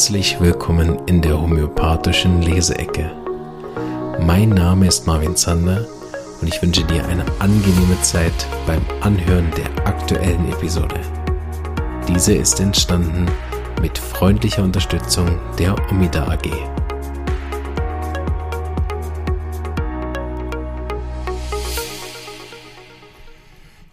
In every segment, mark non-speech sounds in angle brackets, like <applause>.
herzlich willkommen in der homöopathischen Leseecke. Mein Name ist Marvin Zander und ich wünsche dir eine angenehme Zeit beim Anhören der aktuellen Episode. Diese ist entstanden mit freundlicher Unterstützung der Omida AG.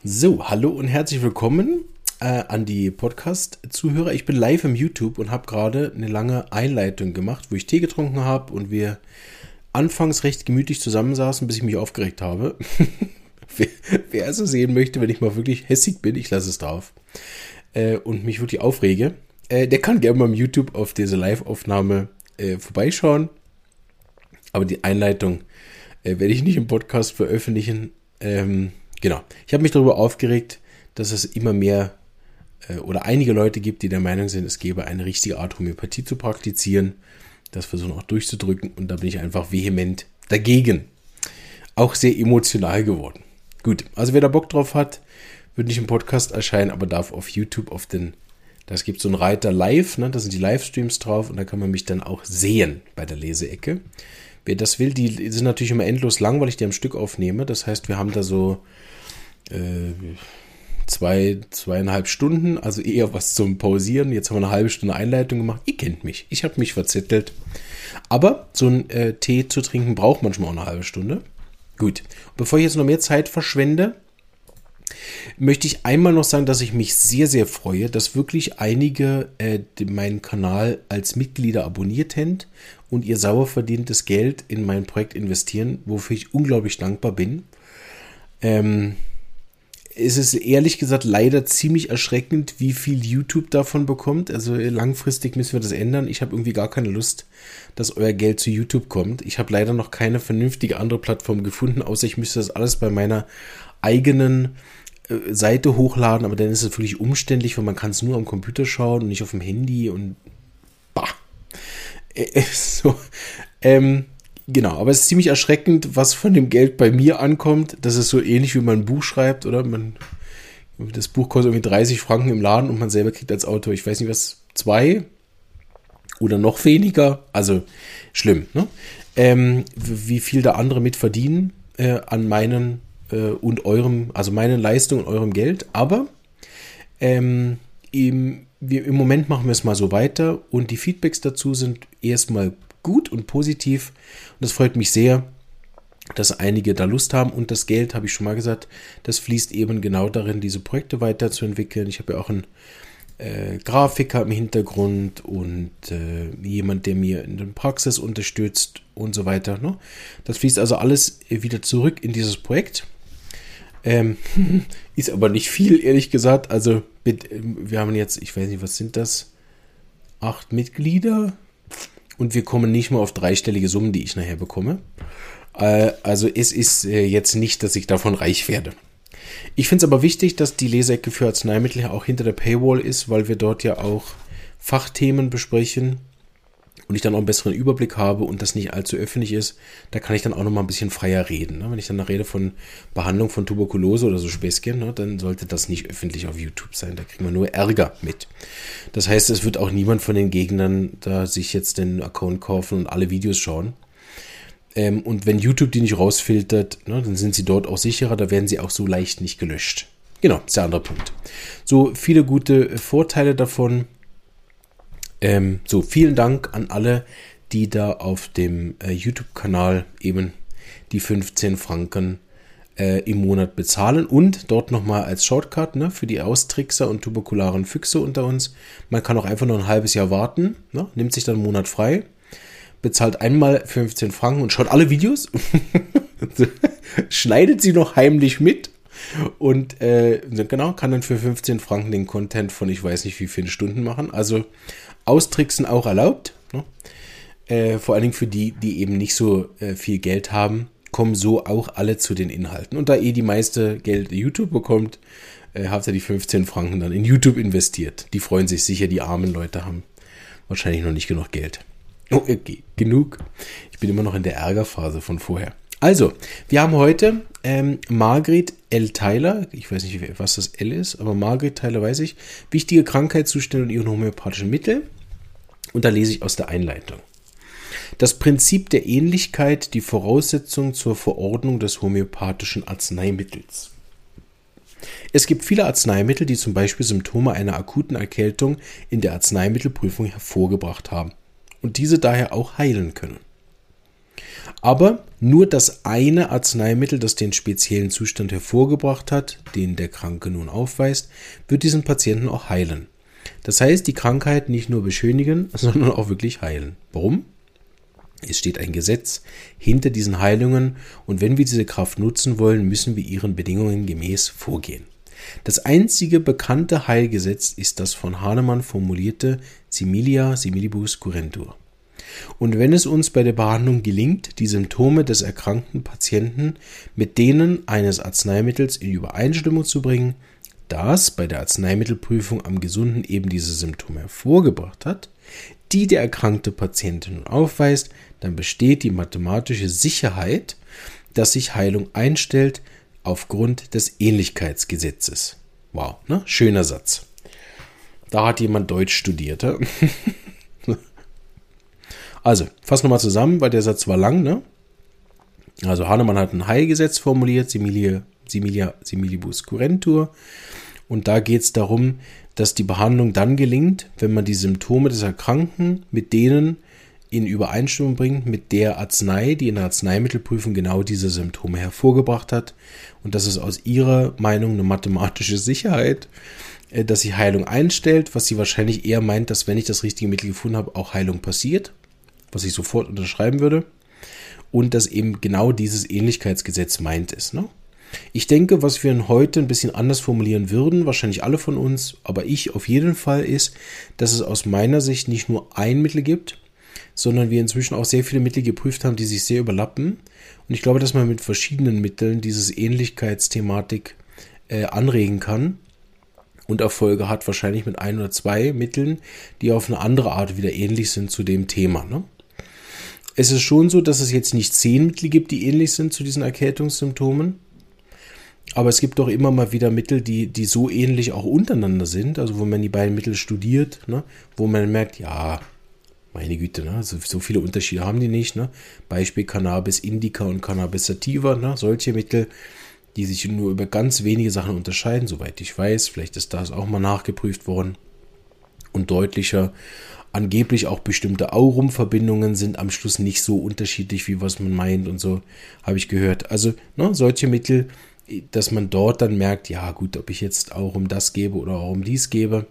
So, hallo und herzlich willkommen äh, an die Podcast-Zuhörer. Ich bin live im YouTube und habe gerade eine lange Einleitung gemacht, wo ich Tee getrunken habe und wir anfangs recht gemütlich zusammensaßen, bis ich mich aufgeregt habe. <laughs> wer, wer also sehen möchte, wenn ich mal wirklich hässig bin, ich lasse es drauf äh, und mich wirklich aufrege, äh, der kann gerne mal im YouTube auf diese Live-Aufnahme äh, vorbeischauen. Aber die Einleitung äh, werde ich nicht im Podcast veröffentlichen. Ähm, genau. Ich habe mich darüber aufgeregt, dass es immer mehr oder einige Leute gibt, die der Meinung sind, es gäbe eine richtige Art Homöopathie zu praktizieren. Das versuchen auch durchzudrücken und da bin ich einfach vehement dagegen. Auch sehr emotional geworden. Gut, also wer da Bock drauf hat, wird nicht im Podcast erscheinen, aber darf auf YouTube auf den, das gibt so einen Reiter live, ne, da sind die Livestreams drauf und da kann man mich dann auch sehen bei der Leseecke. Wer das will, die sind natürlich immer endlos lang, weil ich die am Stück aufnehme. Das heißt, wir haben da so äh, zwei, zweieinhalb Stunden, also eher was zum Pausieren. Jetzt haben wir eine halbe Stunde Einleitung gemacht. Ihr kennt mich, ich habe mich verzettelt. Aber so ein äh, Tee zu trinken braucht manchmal auch eine halbe Stunde. Gut, bevor ich jetzt noch mehr Zeit verschwende, möchte ich einmal noch sagen, dass ich mich sehr, sehr freue, dass wirklich einige äh, meinen Kanal als Mitglieder abonniert haben und ihr sauer verdientes Geld in mein Projekt investieren, wofür ich unglaublich dankbar bin. Ähm, es ist ehrlich gesagt leider ziemlich erschreckend, wie viel YouTube davon bekommt. Also langfristig müssen wir das ändern. Ich habe irgendwie gar keine Lust, dass euer Geld zu YouTube kommt. Ich habe leider noch keine vernünftige andere Plattform gefunden, außer ich müsste das alles bei meiner eigenen äh, Seite hochladen, aber dann ist es wirklich umständlich, weil man kann es nur am Computer schauen und nicht auf dem Handy und bah. Äh, äh <laughs> so, ähm, Genau, aber es ist ziemlich erschreckend, was von dem Geld bei mir ankommt. Das ist so ähnlich, wie man ein Buch schreibt, oder? Man, das Buch kostet irgendwie 30 Franken im Laden und man selber kriegt als Autor, ich weiß nicht was, zwei oder noch weniger. Also schlimm, ne? Ähm, wie viel da andere mit verdienen äh, an meinen äh, und eurem, also meinen Leistungen und eurem Geld. Aber ähm, im, wir, im Moment machen wir es mal so weiter und die Feedbacks dazu sind erstmal gut und positiv. Und das freut mich sehr, dass einige da Lust haben. Und das Geld, habe ich schon mal gesagt, das fließt eben genau darin, diese Projekte weiterzuentwickeln. Ich habe ja auch einen äh, Grafiker im Hintergrund und äh, jemand, der mir in der Praxis unterstützt und so weiter. Ne? Das fließt also alles wieder zurück in dieses Projekt. Ähm, <laughs> ist aber nicht viel, ehrlich gesagt. Also, mit, wir haben jetzt, ich weiß nicht, was sind das? Acht Mitglieder, und wir kommen nicht mal auf dreistellige Summen, die ich nachher bekomme. Äh, also es ist äh, jetzt nicht, dass ich davon reich werde. Ich finde es aber wichtig, dass die Leseecke für Arzneimittel auch hinter der Paywall ist, weil wir dort ja auch Fachthemen besprechen und ich dann auch einen besseren Überblick habe und das nicht allzu öffentlich ist, da kann ich dann auch noch mal ein bisschen freier reden. Ne? Wenn ich dann rede von Behandlung von Tuberkulose oder so Späßchen, ne, dann sollte das nicht öffentlich auf YouTube sein. Da kriegen wir nur Ärger mit. Das heißt, es wird auch niemand von den Gegnern da sich jetzt den Account kaufen und alle Videos schauen. Ähm, und wenn YouTube die nicht rausfiltert, ne, dann sind sie dort auch sicherer, da werden sie auch so leicht nicht gelöscht. Genau, ist der andere Punkt. So viele gute Vorteile davon. Ähm, so, vielen Dank an alle, die da auf dem äh, YouTube-Kanal eben die 15 Franken äh, im Monat bezahlen und dort nochmal als Shortcut ne, für die Austrickser und tuberkularen Füchse unter uns. Man kann auch einfach nur ein halbes Jahr warten, ne, nimmt sich dann einen Monat frei, bezahlt einmal 15 Franken und schaut alle Videos, <laughs> schneidet sie noch heimlich mit und äh, genau, kann dann für 15 Franken den Content von ich weiß nicht wie viele Stunden machen. Also Austricksen auch erlaubt. Ne? Äh, vor allen Dingen für die, die eben nicht so äh, viel Geld haben, kommen so auch alle zu den Inhalten. Und da eh die meiste Geld YouTube bekommt, äh, habt ihr die 15 Franken dann in YouTube investiert. Die freuen sich sicher, die armen Leute haben wahrscheinlich noch nicht genug Geld. Oh, okay, genug. Ich bin immer noch in der Ärgerphase von vorher. Also, wir haben heute ähm, Margret L. Tyler, ich weiß nicht, was das L ist, aber Margret Tyler weiß ich, wichtige Krankheitszustände und ihre homöopathischen Mittel. Und da lese ich aus der Einleitung. Das Prinzip der Ähnlichkeit die Voraussetzung zur Verordnung des homöopathischen Arzneimittels. Es gibt viele Arzneimittel, die zum Beispiel Symptome einer akuten Erkältung in der Arzneimittelprüfung hervorgebracht haben und diese daher auch heilen können. Aber nur das eine Arzneimittel, das den speziellen Zustand hervorgebracht hat, den der Kranke nun aufweist, wird diesen Patienten auch heilen. Das heißt, die Krankheit nicht nur beschönigen, <laughs> sondern auch wirklich heilen. Warum? Es steht ein Gesetz hinter diesen Heilungen und wenn wir diese Kraft nutzen wollen, müssen wir ihren Bedingungen gemäß vorgehen. Das einzige bekannte Heilgesetz ist das von Hahnemann formulierte Similia similibus curentur. Und wenn es uns bei der Behandlung gelingt, die Symptome des erkrankten Patienten mit denen eines Arzneimittels in Übereinstimmung zu bringen, das bei der Arzneimittelprüfung am Gesunden eben diese Symptome hervorgebracht hat, die der erkrankte Patient nun aufweist, dann besteht die mathematische Sicherheit, dass sich Heilung einstellt aufgrund des Ähnlichkeitsgesetzes. Wow, ne? Schöner Satz. Da hat jemand Deutsch studiert. <laughs> also, fassen wir mal zusammen, weil der Satz war lang, ne? Also Hahnemann hat ein Heilgesetz formuliert, Similia, Similia, Similibus curentur. Und da geht es darum, dass die Behandlung dann gelingt, wenn man die Symptome des Erkrankten mit denen in Übereinstimmung bringt mit der Arznei, die in der Arzneimittelprüfung genau diese Symptome hervorgebracht hat. Und das ist aus ihrer Meinung eine mathematische Sicherheit, äh, dass sie Heilung einstellt, was sie wahrscheinlich eher meint, dass wenn ich das richtige Mittel gefunden habe, auch Heilung passiert, was ich sofort unterschreiben würde. Und dass eben genau dieses Ähnlichkeitsgesetz meint ist. Ne? Ich denke, was wir heute ein bisschen anders formulieren würden, wahrscheinlich alle von uns, aber ich auf jeden Fall, ist, dass es aus meiner Sicht nicht nur ein Mittel gibt, sondern wir inzwischen auch sehr viele Mittel geprüft haben, die sich sehr überlappen. Und ich glaube, dass man mit verschiedenen Mitteln dieses Ähnlichkeitsthematik äh, anregen kann und Erfolge hat, wahrscheinlich mit ein oder zwei Mitteln, die auf eine andere Art wieder ähnlich sind zu dem Thema. Ne? Es ist schon so, dass es jetzt nicht zehn Mittel gibt, die ähnlich sind zu diesen Erkältungssymptomen. Aber es gibt doch immer mal wieder Mittel, die, die so ähnlich auch untereinander sind, also wo man die beiden Mittel studiert, ne, wo man merkt, ja, meine Güte, ne? so, so, viele Unterschiede haben die nicht. Ne? Beispiel Cannabis Indica und Cannabis Sativa, ne? solche Mittel, die sich nur über ganz wenige Sachen unterscheiden, soweit ich weiß. Vielleicht ist das auch mal nachgeprüft worden. Und deutlicher, angeblich auch bestimmte Aurum-Verbindungen sind am Schluss nicht so unterschiedlich, wie was man meint und so, habe ich gehört. Also ne, solche Mittel, dass man dort dann merkt, ja gut, ob ich jetzt auch um das gebe oder auch um dies gebe.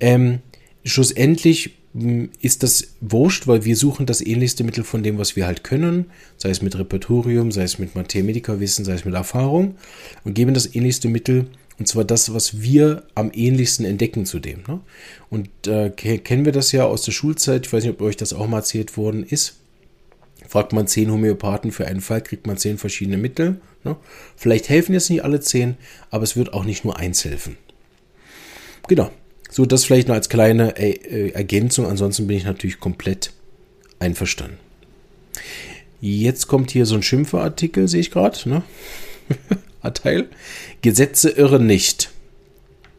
Ähm, schlussendlich ist das wurscht, weil wir suchen das ähnlichste Mittel von dem, was wir halt können, sei es mit Repertorium, sei es mit Mathematikerwissen, sei es mit Erfahrung und geben das ähnlichste Mittel und zwar das, was wir am ähnlichsten entdecken zu dem. Ne? Und äh, kennen wir das ja aus der Schulzeit, ich weiß nicht, ob euch das auch mal erzählt worden ist. Fragt man zehn Homöopathen für einen Fall, kriegt man zehn verschiedene Mittel. Ne? Vielleicht helfen jetzt nicht alle zehn, aber es wird auch nicht nur eins helfen. Genau, so, das vielleicht nur als kleine äh, Ergänzung. Ansonsten bin ich natürlich komplett einverstanden. Jetzt kommt hier so ein Schimpferartikel, sehe ich gerade. Ne? <laughs> Teil. Gesetze irren nicht.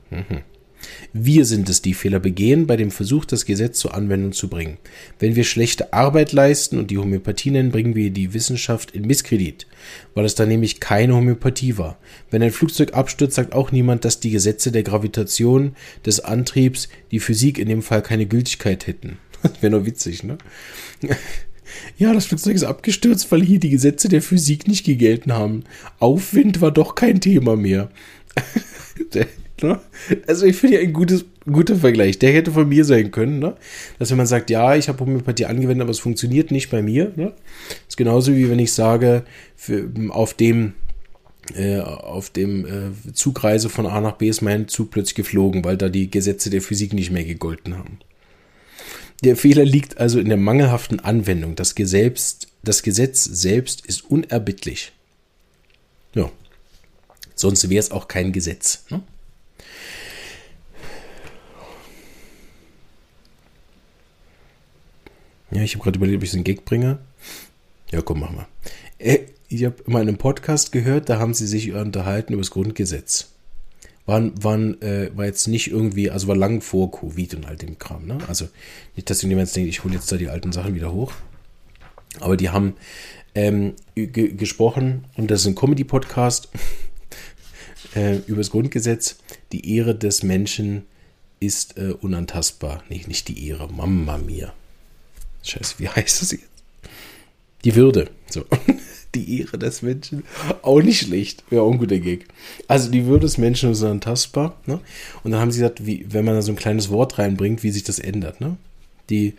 Mhm. Wir sind es, die Fehler begehen bei dem Versuch, das Gesetz zur Anwendung zu bringen. Wenn wir schlechte Arbeit leisten und die Homöopathie nennen, bringen wir die Wissenschaft in Misskredit, weil es da nämlich keine Homöopathie war. Wenn ein Flugzeug abstürzt, sagt auch niemand, dass die Gesetze der Gravitation, des Antriebs, die Physik in dem Fall keine Gültigkeit hätten. <laughs> Das wäre nur witzig, ne? <laughs> Ja, das Flugzeug ist abgestürzt, weil hier die Gesetze der Physik nicht gegelten haben. Aufwind war doch kein Thema mehr. <laughs> Ne? Also ich finde ja ein gutes, guter Vergleich. Der hätte von mir sein können, ne? Dass wenn man sagt, ja, ich habe Homöopathie angewendet, aber es funktioniert nicht bei mir. Ne? Das ist genauso wie wenn ich sage, für, auf dem äh, auf dem äh, Zugreise von A nach B ist mein Zug plötzlich geflogen, weil da die Gesetze der Physik nicht mehr gegolten haben. Der Fehler liegt also in der mangelhaften Anwendung. Das Gesetz, das Gesetz selbst ist unerbittlich. Ja. Sonst wäre es auch kein Gesetz. Ne? Ja, ich habe gerade überlegt, ob ich so einen Gag bringe. Ja, komm, mach mal. Äh, ich habe mal in einem Podcast gehört, da haben sie sich unterhalten über das Grundgesetz. waren, waren, äh, war jetzt nicht irgendwie, also war lang vor Covid und all dem Kram. Ne? Also nicht, dass jemand denkt, ich hole jetzt da die alten Sachen wieder hoch. Aber die haben ähm, gesprochen, und das ist ein Comedy-Podcast <laughs> äh, über das Grundgesetz. Die Ehre des Menschen ist äh, unantastbar. Nee, nicht die Ehre, Mama mia. Scheiße, wie heißt das jetzt? Die Würde. So. <laughs> Die Ehre des Menschen. Auch nicht schlecht. Wäre auch ein guter Gag. Also die Würde des Menschen ist unantastbar. Ne? Und dann haben sie gesagt, wie, wenn man da so ein kleines Wort reinbringt, wie sich das ändert. Ne? Die,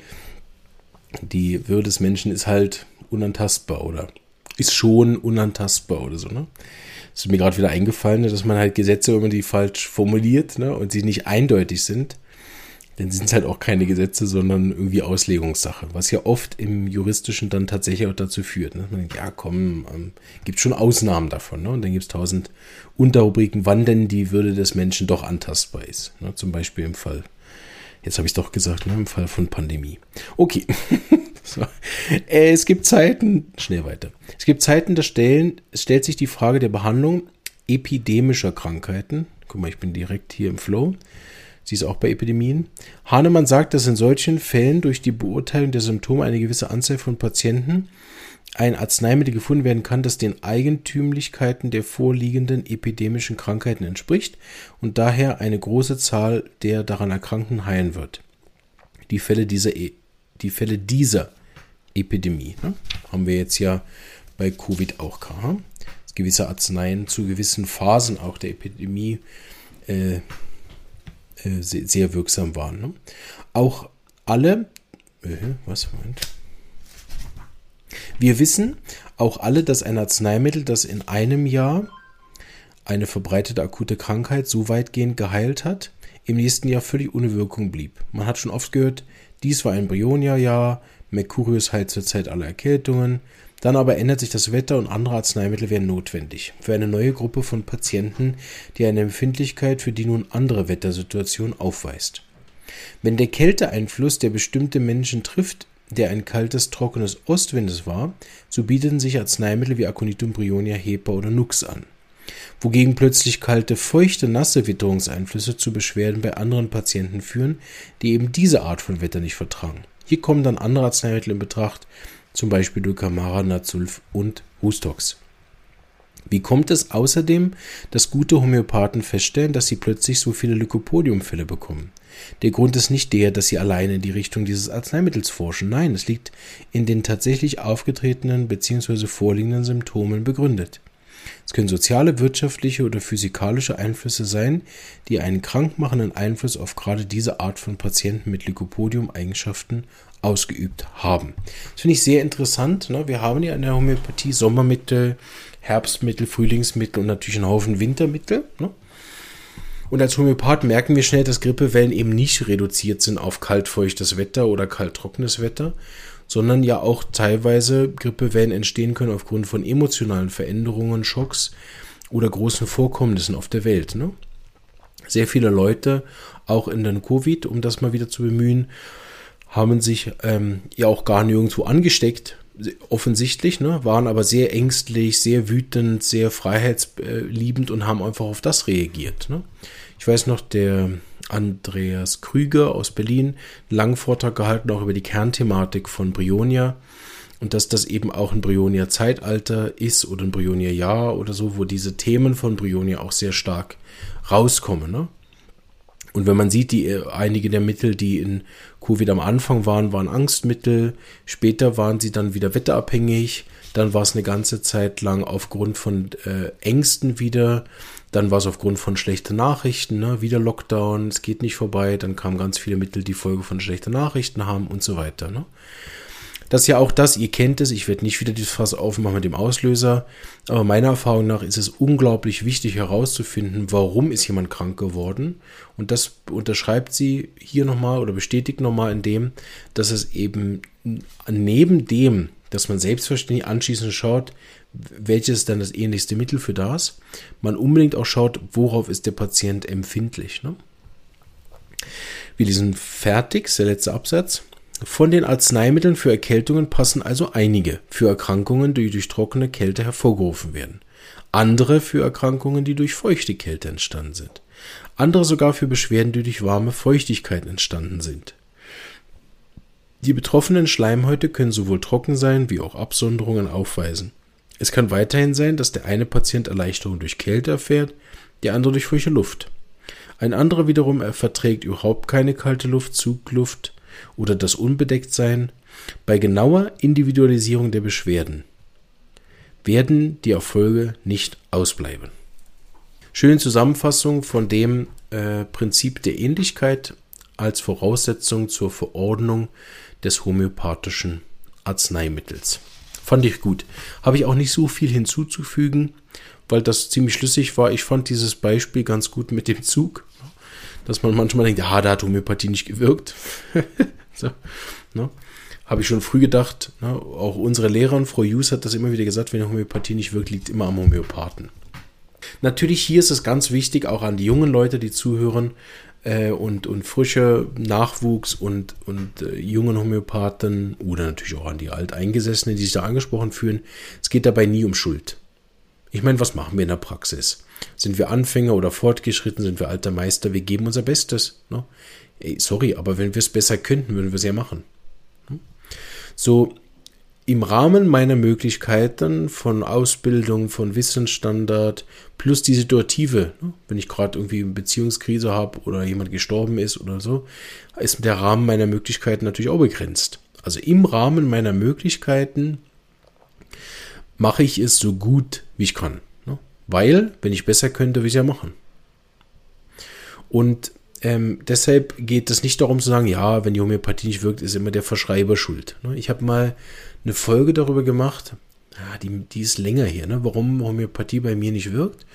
die Würde des Menschen ist halt unantastbar oder ist schon unantastbar oder so. Ne? Das ist mir gerade wieder eingefallen, dass man halt Gesetze, wenn man die falsch formuliert ne, und sie nicht eindeutig sind, dann sind es halt auch keine Gesetze, sondern irgendwie Auslegungssache, was ja oft im Juristischen dann tatsächlich auch dazu führt. Ne? Man denkt, ja komm, ähm, gibt schon Ausnahmen davon. Ne? Und dann gibt es tausend Unterrubriken, wann denn die Würde des Menschen doch antastbar ist. Ne? Zum Beispiel im Fall, jetzt habe ich es doch gesagt, ne? im Fall von Pandemie. Okay. <laughs> so. äh, es gibt Zeiten, schnell weiter. Es gibt Zeiten, da stellen, es stellt sich die Frage der Behandlung epidemischer Krankheiten. Guck mal, ich bin direkt hier im Flow Sie ist auch bei Epidemien. Hahnemann sagt, dass in solchen Fällen durch die Beurteilung der Symptome eine gewisse Anzahl von Patienten ein Arzneimittel gefunden werden kann, das den Eigentümlichkeiten der vorliegenden epidemischen Krankheiten entspricht und daher eine große Zahl der daran Erkrankten heilen wird. Die Fälle dieser, e die Fälle dieser Epidemie ne, haben wir jetzt ja bei Covid auch gehabt. Gewisse Arzneien zu gewissen Phasen auch der Epidemie äh, äh, sehr, wirksam waren. Ne? Auch alle, äh, was, Moment. Wir wissen auch alle, dass ein Arzneimittel, das in einem Jahr eine verbreitete akute Krankheit so weitgehend geheilt hat, im nächsten Jahr völlig ohne Wirkung blieb. Man hat schon oft gehört, dies war ein Brionia-Jahr, Mercurius heilt zur Zeit aller Erkältungen, dann aber ändert sich das Wetter und andere Arzneimittel werden notwendig. Für eine neue Gruppe von Patienten, die eine Empfindlichkeit für die nun andere Wettersituation aufweist. Wenn der Kälteeinfluss der bestimmte Menschen trifft, der ein kaltes, trockenes Ostwindes war, so bieten sich Arzneimittel wie Aconitum, Brionia, Hepa oder Nux an. Wogegen plötzlich kalte, feuchte, nasse Witterungseinflüsse zu Beschwerden bei anderen Patienten führen, die eben diese Art von Wetter nicht vertragen. Hier kommen dann andere Arzneimittel in Betracht, zum Beispiel Dulcamara, Nazulf und Hustox. Wie kommt es außerdem, dass gute Homöopathen feststellen, dass sie plötzlich so viele Lycopodium-Fälle bekommen? Der Grund ist nicht der, dass sie alleine in die Richtung dieses Arzneimittels forschen. Nein, es liegt in den tatsächlich aufgetretenen bzw. vorliegenden Symptomen begründet. Es können soziale, wirtschaftliche oder physikalische Einflüsse sein, die einen krankmachenden Einfluss auf gerade diese Art von Patienten mit Lycopodium-Eigenschaften ausgeübt haben. Das finde ich sehr interessant. Ne? Wir haben ja in der Homöopathie Sommermittel, Herbstmittel, Frühlingsmittel und natürlich einen Haufen Wintermittel. Ne? Und als Homöopath merken wir schnell, dass Grippewellen eben nicht reduziert sind auf kaltfeuchtes Wetter oder kalttrockenes Wetter, sondern ja auch teilweise Grippewellen entstehen können aufgrund von emotionalen Veränderungen, Schocks oder großen Vorkommnissen auf der Welt. Ne? Sehr viele Leute, auch in den Covid, um das mal wieder zu bemühen, haben sich ähm, ja auch gar nirgendwo angesteckt, offensichtlich, ne, waren aber sehr ängstlich, sehr wütend, sehr freiheitsliebend und haben einfach auf das reagiert. Ne. Ich weiß noch, der Andreas Krüger aus Berlin, einen langen Vortrag gehalten, auch über die Kernthematik von Brionia und dass das eben auch ein Brionia Zeitalter ist oder ein Brionia Jahr oder so, wo diese Themen von Brionia auch sehr stark rauskommen. Ne? Und wenn man sieht, die äh, einige der Mittel, die in Covid am Anfang waren, waren Angstmittel, später waren sie dann wieder wetterabhängig, dann war es eine ganze Zeit lang aufgrund von äh, Ängsten wieder, dann war es aufgrund von schlechten Nachrichten, ne? wieder Lockdown, es geht nicht vorbei, dann kamen ganz viele Mittel, die Folge von schlechten Nachrichten haben und so weiter. Ne? Das ist ja auch das, ihr kennt es, ich werde nicht wieder dieses Fass aufmachen mit dem Auslöser, aber meiner Erfahrung nach ist es unglaublich wichtig herauszufinden, warum ist jemand krank geworden. Und das unterschreibt sie hier nochmal oder bestätigt nochmal in dem, dass es eben neben dem, dass man selbstverständlich anschließend schaut, welches ist dann das ähnlichste Mittel für das, man unbedingt auch schaut, worauf ist der Patient empfindlich. Ne? Wir lesen fertig, der letzte Absatz. Von den Arzneimitteln für Erkältungen passen also einige für Erkrankungen, die durch trockene Kälte hervorgerufen werden. Andere für Erkrankungen, die durch feuchte Kälte entstanden sind. andere sogar für Beschwerden, die durch warme Feuchtigkeit entstanden sind. Die betroffenen Schleimhäute können sowohl trocken sein wie auch Absonderungen aufweisen. Es kann weiterhin sein, dass der eine Patient Erleichterung durch Kälte erfährt, der andere durch frische Luft. Ein anderer wiederum verträgt überhaupt keine kalte Luft, Zugluft oder das Unbedecktsein. Bei genauer Individualisierung der Beschwerden werden die Erfolge nicht ausbleiben. Schöne Zusammenfassung von dem äh, Prinzip der Ähnlichkeit als Voraussetzung zur Verordnung des homöopathischen Arzneimittels. Fand ich gut. Habe ich auch nicht so viel hinzuzufügen, weil das ziemlich schlüssig war. Ich fand dieses Beispiel ganz gut mit dem Zug, dass man manchmal denkt, ah, da hat Homöopathie nicht gewirkt. <laughs> so, ne? Habe ich schon früh gedacht. Ne? Auch unsere Lehrerin, Frau Hughes, hat das immer wieder gesagt, wenn Homöopathie nicht wirkt, liegt immer am Homöopathen. Natürlich hier ist es ganz wichtig, auch an die jungen Leute, die zuhören, äh, und, und frische Nachwuchs und, und äh, jungen Homöopathen oder natürlich auch an die Alteingesessenen, die sich da angesprochen fühlen. Es geht dabei nie um Schuld. Ich meine, was machen wir in der Praxis? Sind wir Anfänger oder fortgeschritten? Sind wir alter Meister? Wir geben unser Bestes. Ne? Ey, sorry, aber wenn wir es besser könnten, würden wir es ja machen. Hm? So, im Rahmen meiner Möglichkeiten von Ausbildung, von Wissensstandard, plus die Situative, ne, wenn ich gerade irgendwie eine Beziehungskrise habe oder jemand gestorben ist oder so, ist der Rahmen meiner Möglichkeiten natürlich auch begrenzt. Also im Rahmen meiner Möglichkeiten mache ich es so gut, wie ich kann. Ne? Weil, wenn ich besser könnte, würde ich ja machen. Und ähm, deshalb geht es nicht darum zu sagen, ja, wenn die Homöopathie nicht wirkt, ist immer der Verschreiber schuld. Ne? Ich habe mal eine Folge darüber gemacht. Die, die ist länger hier, ne? warum Homöopathie bei mir nicht wirkt.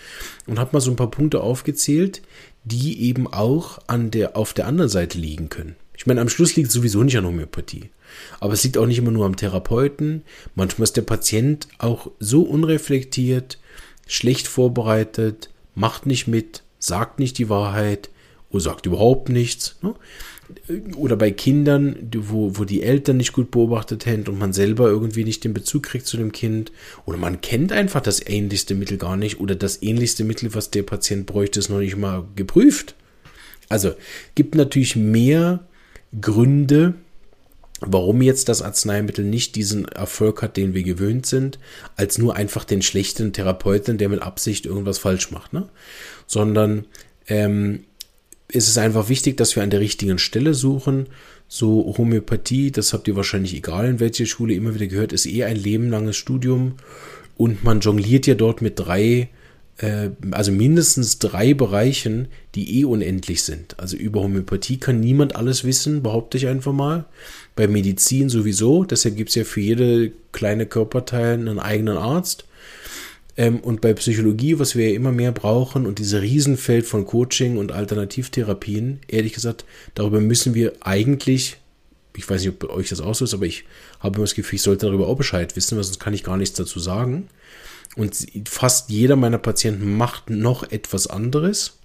Und habe mal so ein paar Punkte aufgezählt, die eben auch an der, auf der anderen Seite liegen können. Ich meine, am Schluss liegt es sowieso nicht an Homöopathie. Aber es liegt auch nicht immer nur am Therapeuten. Manchmal ist der Patient auch so unreflektiert, schlecht vorbereitet, macht nicht mit, sagt nicht die Wahrheit oder sagt überhaupt nichts. Ne? oder bei Kindern, wo, wo die Eltern nicht gut beobachtet haben und man selber irgendwie nicht den Bezug kriegt zu dem Kind. Oder man kennt einfach das ähnlichste Mittel gar nicht oder das ähnlichste Mittel, was der Patient bräuchte, ist noch nicht mal geprüft. Also gibt natürlich mehr Gründe, warum jetzt das Arzneimittel nicht diesen Erfolg hat, den wir gewöhnt sind, als nur einfach den schlechten Therapeuten, der mit Absicht irgendwas falsch macht, ne? Sondern ähm, ist es einfach wichtig, dass wir an der richtigen Stelle suchen. So Homöopathie, das habt ihr wahrscheinlich egal in welcher Schule immer wieder gehört, ist eh ein lebenlanges Studium und man jongliert ja dort mit drei, äh, also mindestens drei Bereichen, die eh unendlich sind. Also über Homöopathie kann niemand alles wissen, behaupte ich einfach mal. Bei Medizin sowieso, deshalb gibt es ja für jede kleine Körperteil einen eigenen Arzt. Ähm, und bei Psychologie, was wir ja immer mehr brauchen und diese Riesenfeld von Coaching und Alternativtherapien, ehrlich gesagt, darüber müssen wir eigentlich, ich weiß nicht, ob euch das auch so ist, aber ich habe immer das Gefühl, ich sollte darüber auch Bescheid wissen, weil sonst kann ich gar nichts dazu sagen. Und fast jeder meiner Patienten macht noch etwas anderes.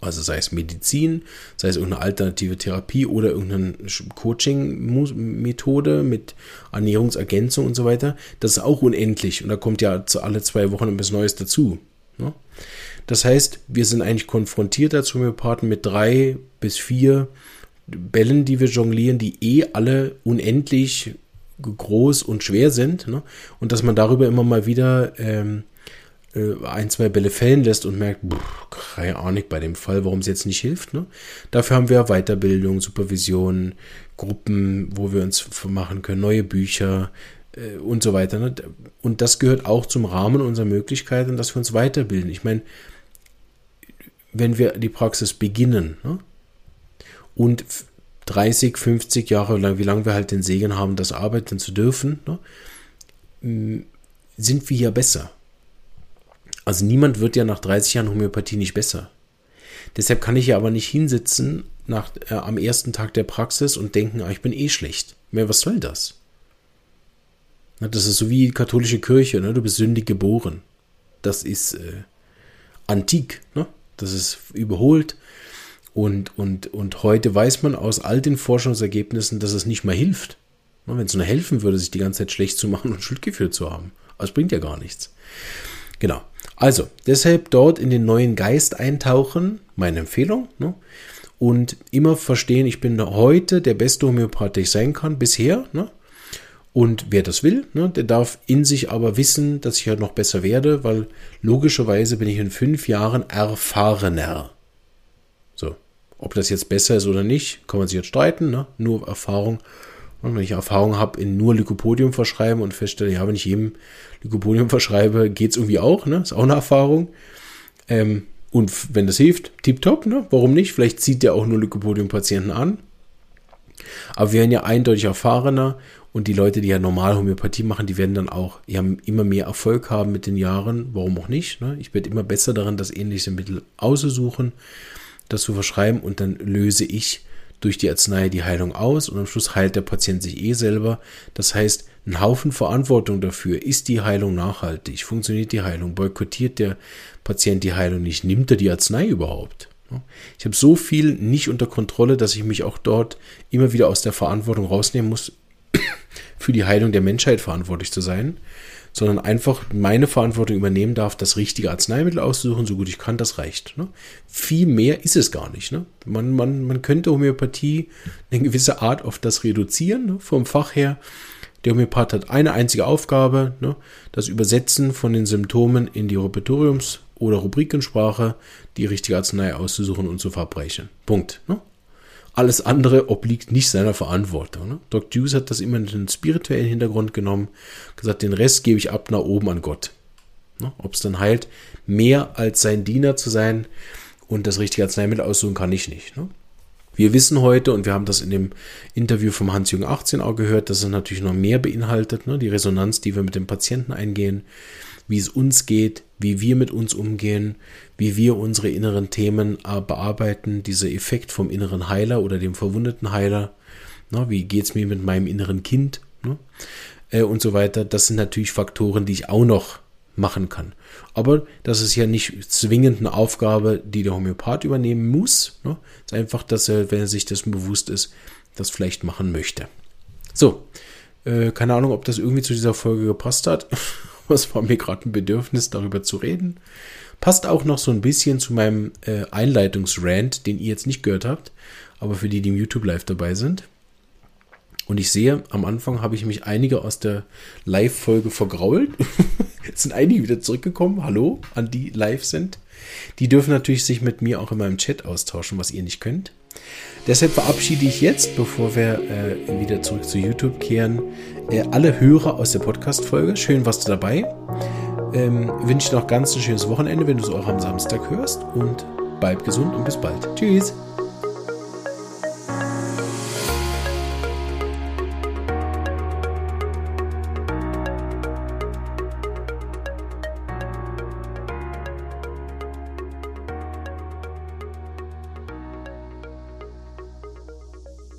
Also sei es Medizin, sei es irgendeine alternative Therapie oder irgendeine Coaching-Methode mit Ernährungsergänzung und so weiter. Das ist auch unendlich und da kommt ja alle zwei Wochen etwas Neues dazu. Ne? Das heißt, wir sind eigentlich konfrontiert als Homöopathen mit drei bis vier Bällen, die wir jonglieren, die eh alle unendlich groß und schwer sind. Ne? Und dass man darüber immer mal wieder ähm, äh, ein, zwei Bälle fällen lässt und merkt, keine Ahnung bei dem Fall, warum es jetzt nicht hilft. Ne? Dafür haben wir Weiterbildung, Supervision, Gruppen, wo wir uns machen können, neue Bücher äh, und so weiter. Ne? Und das gehört auch zum Rahmen unserer Möglichkeiten, dass wir uns weiterbilden. Ich meine, wenn wir die Praxis beginnen ne? und 30, 50 Jahre lang, wie lange wir halt den Segen haben, das arbeiten zu dürfen, ne? sind wir ja besser. Also niemand wird ja nach 30 Jahren Homöopathie nicht besser. Deshalb kann ich ja aber nicht hinsitzen nach, äh, am ersten Tag der Praxis und denken, ah, ich bin eh schlecht. Mehr, was soll das? Na, das ist so wie die katholische Kirche, ne? du bist sündig geboren. Das ist äh, antik, ne? das ist überholt. Und, und, und heute weiß man aus all den Forschungsergebnissen, dass es nicht mehr hilft. Wenn es nur helfen würde, sich die ganze Zeit schlecht zu machen und Schuldgefühl zu haben. Aber es bringt ja gar nichts. Genau. Also, deshalb dort in den neuen Geist eintauchen, meine Empfehlung. Ne? Und immer verstehen, ich bin heute der beste Homöopath, der ich sein kann, bisher. Ne? Und wer das will, ne, der darf in sich aber wissen, dass ich halt noch besser werde, weil logischerweise bin ich in fünf Jahren erfahrener. So. Ob das jetzt besser ist oder nicht, kann man sich jetzt streiten, ne? Nur Erfahrung. Und wenn ich Erfahrung habe in nur Lycopodium verschreiben und feststelle, ja, wenn ich jedem Lycopodium verschreibe, geht es irgendwie auch, ne? Ist auch eine Erfahrung. Ähm, und wenn das hilft, tipptopp, ne? Warum nicht? Vielleicht zieht der auch nur Lycopodium-Patienten an. Aber wir werden ja eindeutig erfahrener und die Leute, die ja normal Homöopathie machen, die werden dann auch ja, immer mehr Erfolg haben mit den Jahren. Warum auch nicht? Ne? Ich werde immer besser darin, das ähnliche Mittel auszusuchen, das zu verschreiben und dann löse ich durch die Arznei die Heilung aus und am Schluss heilt der Patient sich eh selber. Das heißt, ein Haufen Verantwortung dafür. Ist die Heilung nachhaltig? Funktioniert die Heilung? Boykottiert der Patient die Heilung nicht? Nimmt er die Arznei überhaupt? Ich habe so viel nicht unter Kontrolle, dass ich mich auch dort immer wieder aus der Verantwortung rausnehmen muss, für die Heilung der Menschheit verantwortlich zu sein, sondern einfach meine Verantwortung übernehmen darf, das richtige Arzneimittel auszusuchen, so gut ich kann, das reicht. Ne? Viel mehr ist es gar nicht. Ne? Man, man, man könnte Homöopathie eine gewisse Art auf das reduzieren, ne? vom Fach her. Der Homöopath hat eine einzige Aufgabe, ne? das Übersetzen von den Symptomen in die Repertoriums- oder Rubrikensprache, die richtige Arznei auszusuchen und zu verbrechen. Punkt. Ne? Alles andere obliegt nicht seiner Verantwortung. Ne? Doc Deuce hat das immer in den spirituellen Hintergrund genommen, gesagt, den Rest gebe ich ab nach oben an Gott. Ne? Ob es dann heilt, mehr als sein Diener zu sein und das richtige Arzneimittel aussuchen kann ich nicht. Ne? Wir wissen heute, und wir haben das in dem Interview vom Hans-Jürgen 18 auch gehört, dass es natürlich noch mehr beinhaltet, ne? die Resonanz, die wir mit dem Patienten eingehen, wie es uns geht, wie wir mit uns umgehen, wie wir unsere inneren Themen äh, bearbeiten, dieser Effekt vom inneren Heiler oder dem verwundeten Heiler, na, wie es mir mit meinem inneren Kind ne, äh, und so weiter, das sind natürlich Faktoren, die ich auch noch machen kann. Aber das ist ja nicht zwingend eine Aufgabe, die der Homöopath übernehmen muss. Ne? Es ist einfach, dass er, wenn er sich dessen bewusst ist, das vielleicht machen möchte. So, äh, keine Ahnung, ob das irgendwie zu dieser Folge gepasst hat. <laughs> Was war mir gerade ein Bedürfnis, darüber zu reden. Passt auch noch so ein bisschen zu meinem äh, Einleitungsrand, den ihr jetzt nicht gehört habt, aber für die, die im YouTube Live dabei sind. Und ich sehe, am Anfang habe ich mich einige aus der Live-Folge vergrault. <laughs> Jetzt sind einige wieder zurückgekommen. Hallo an die live sind. Die dürfen natürlich sich mit mir auch in meinem Chat austauschen, was ihr nicht könnt. Deshalb verabschiede ich jetzt, bevor wir äh, wieder zurück zu YouTube kehren, äh, alle Hörer aus der Podcast-Folge. Schön warst du dabei. Ähm, wünsche dir noch ganz ein schönes Wochenende, wenn du es auch am Samstag hörst. Und bleib gesund und bis bald. Tschüss.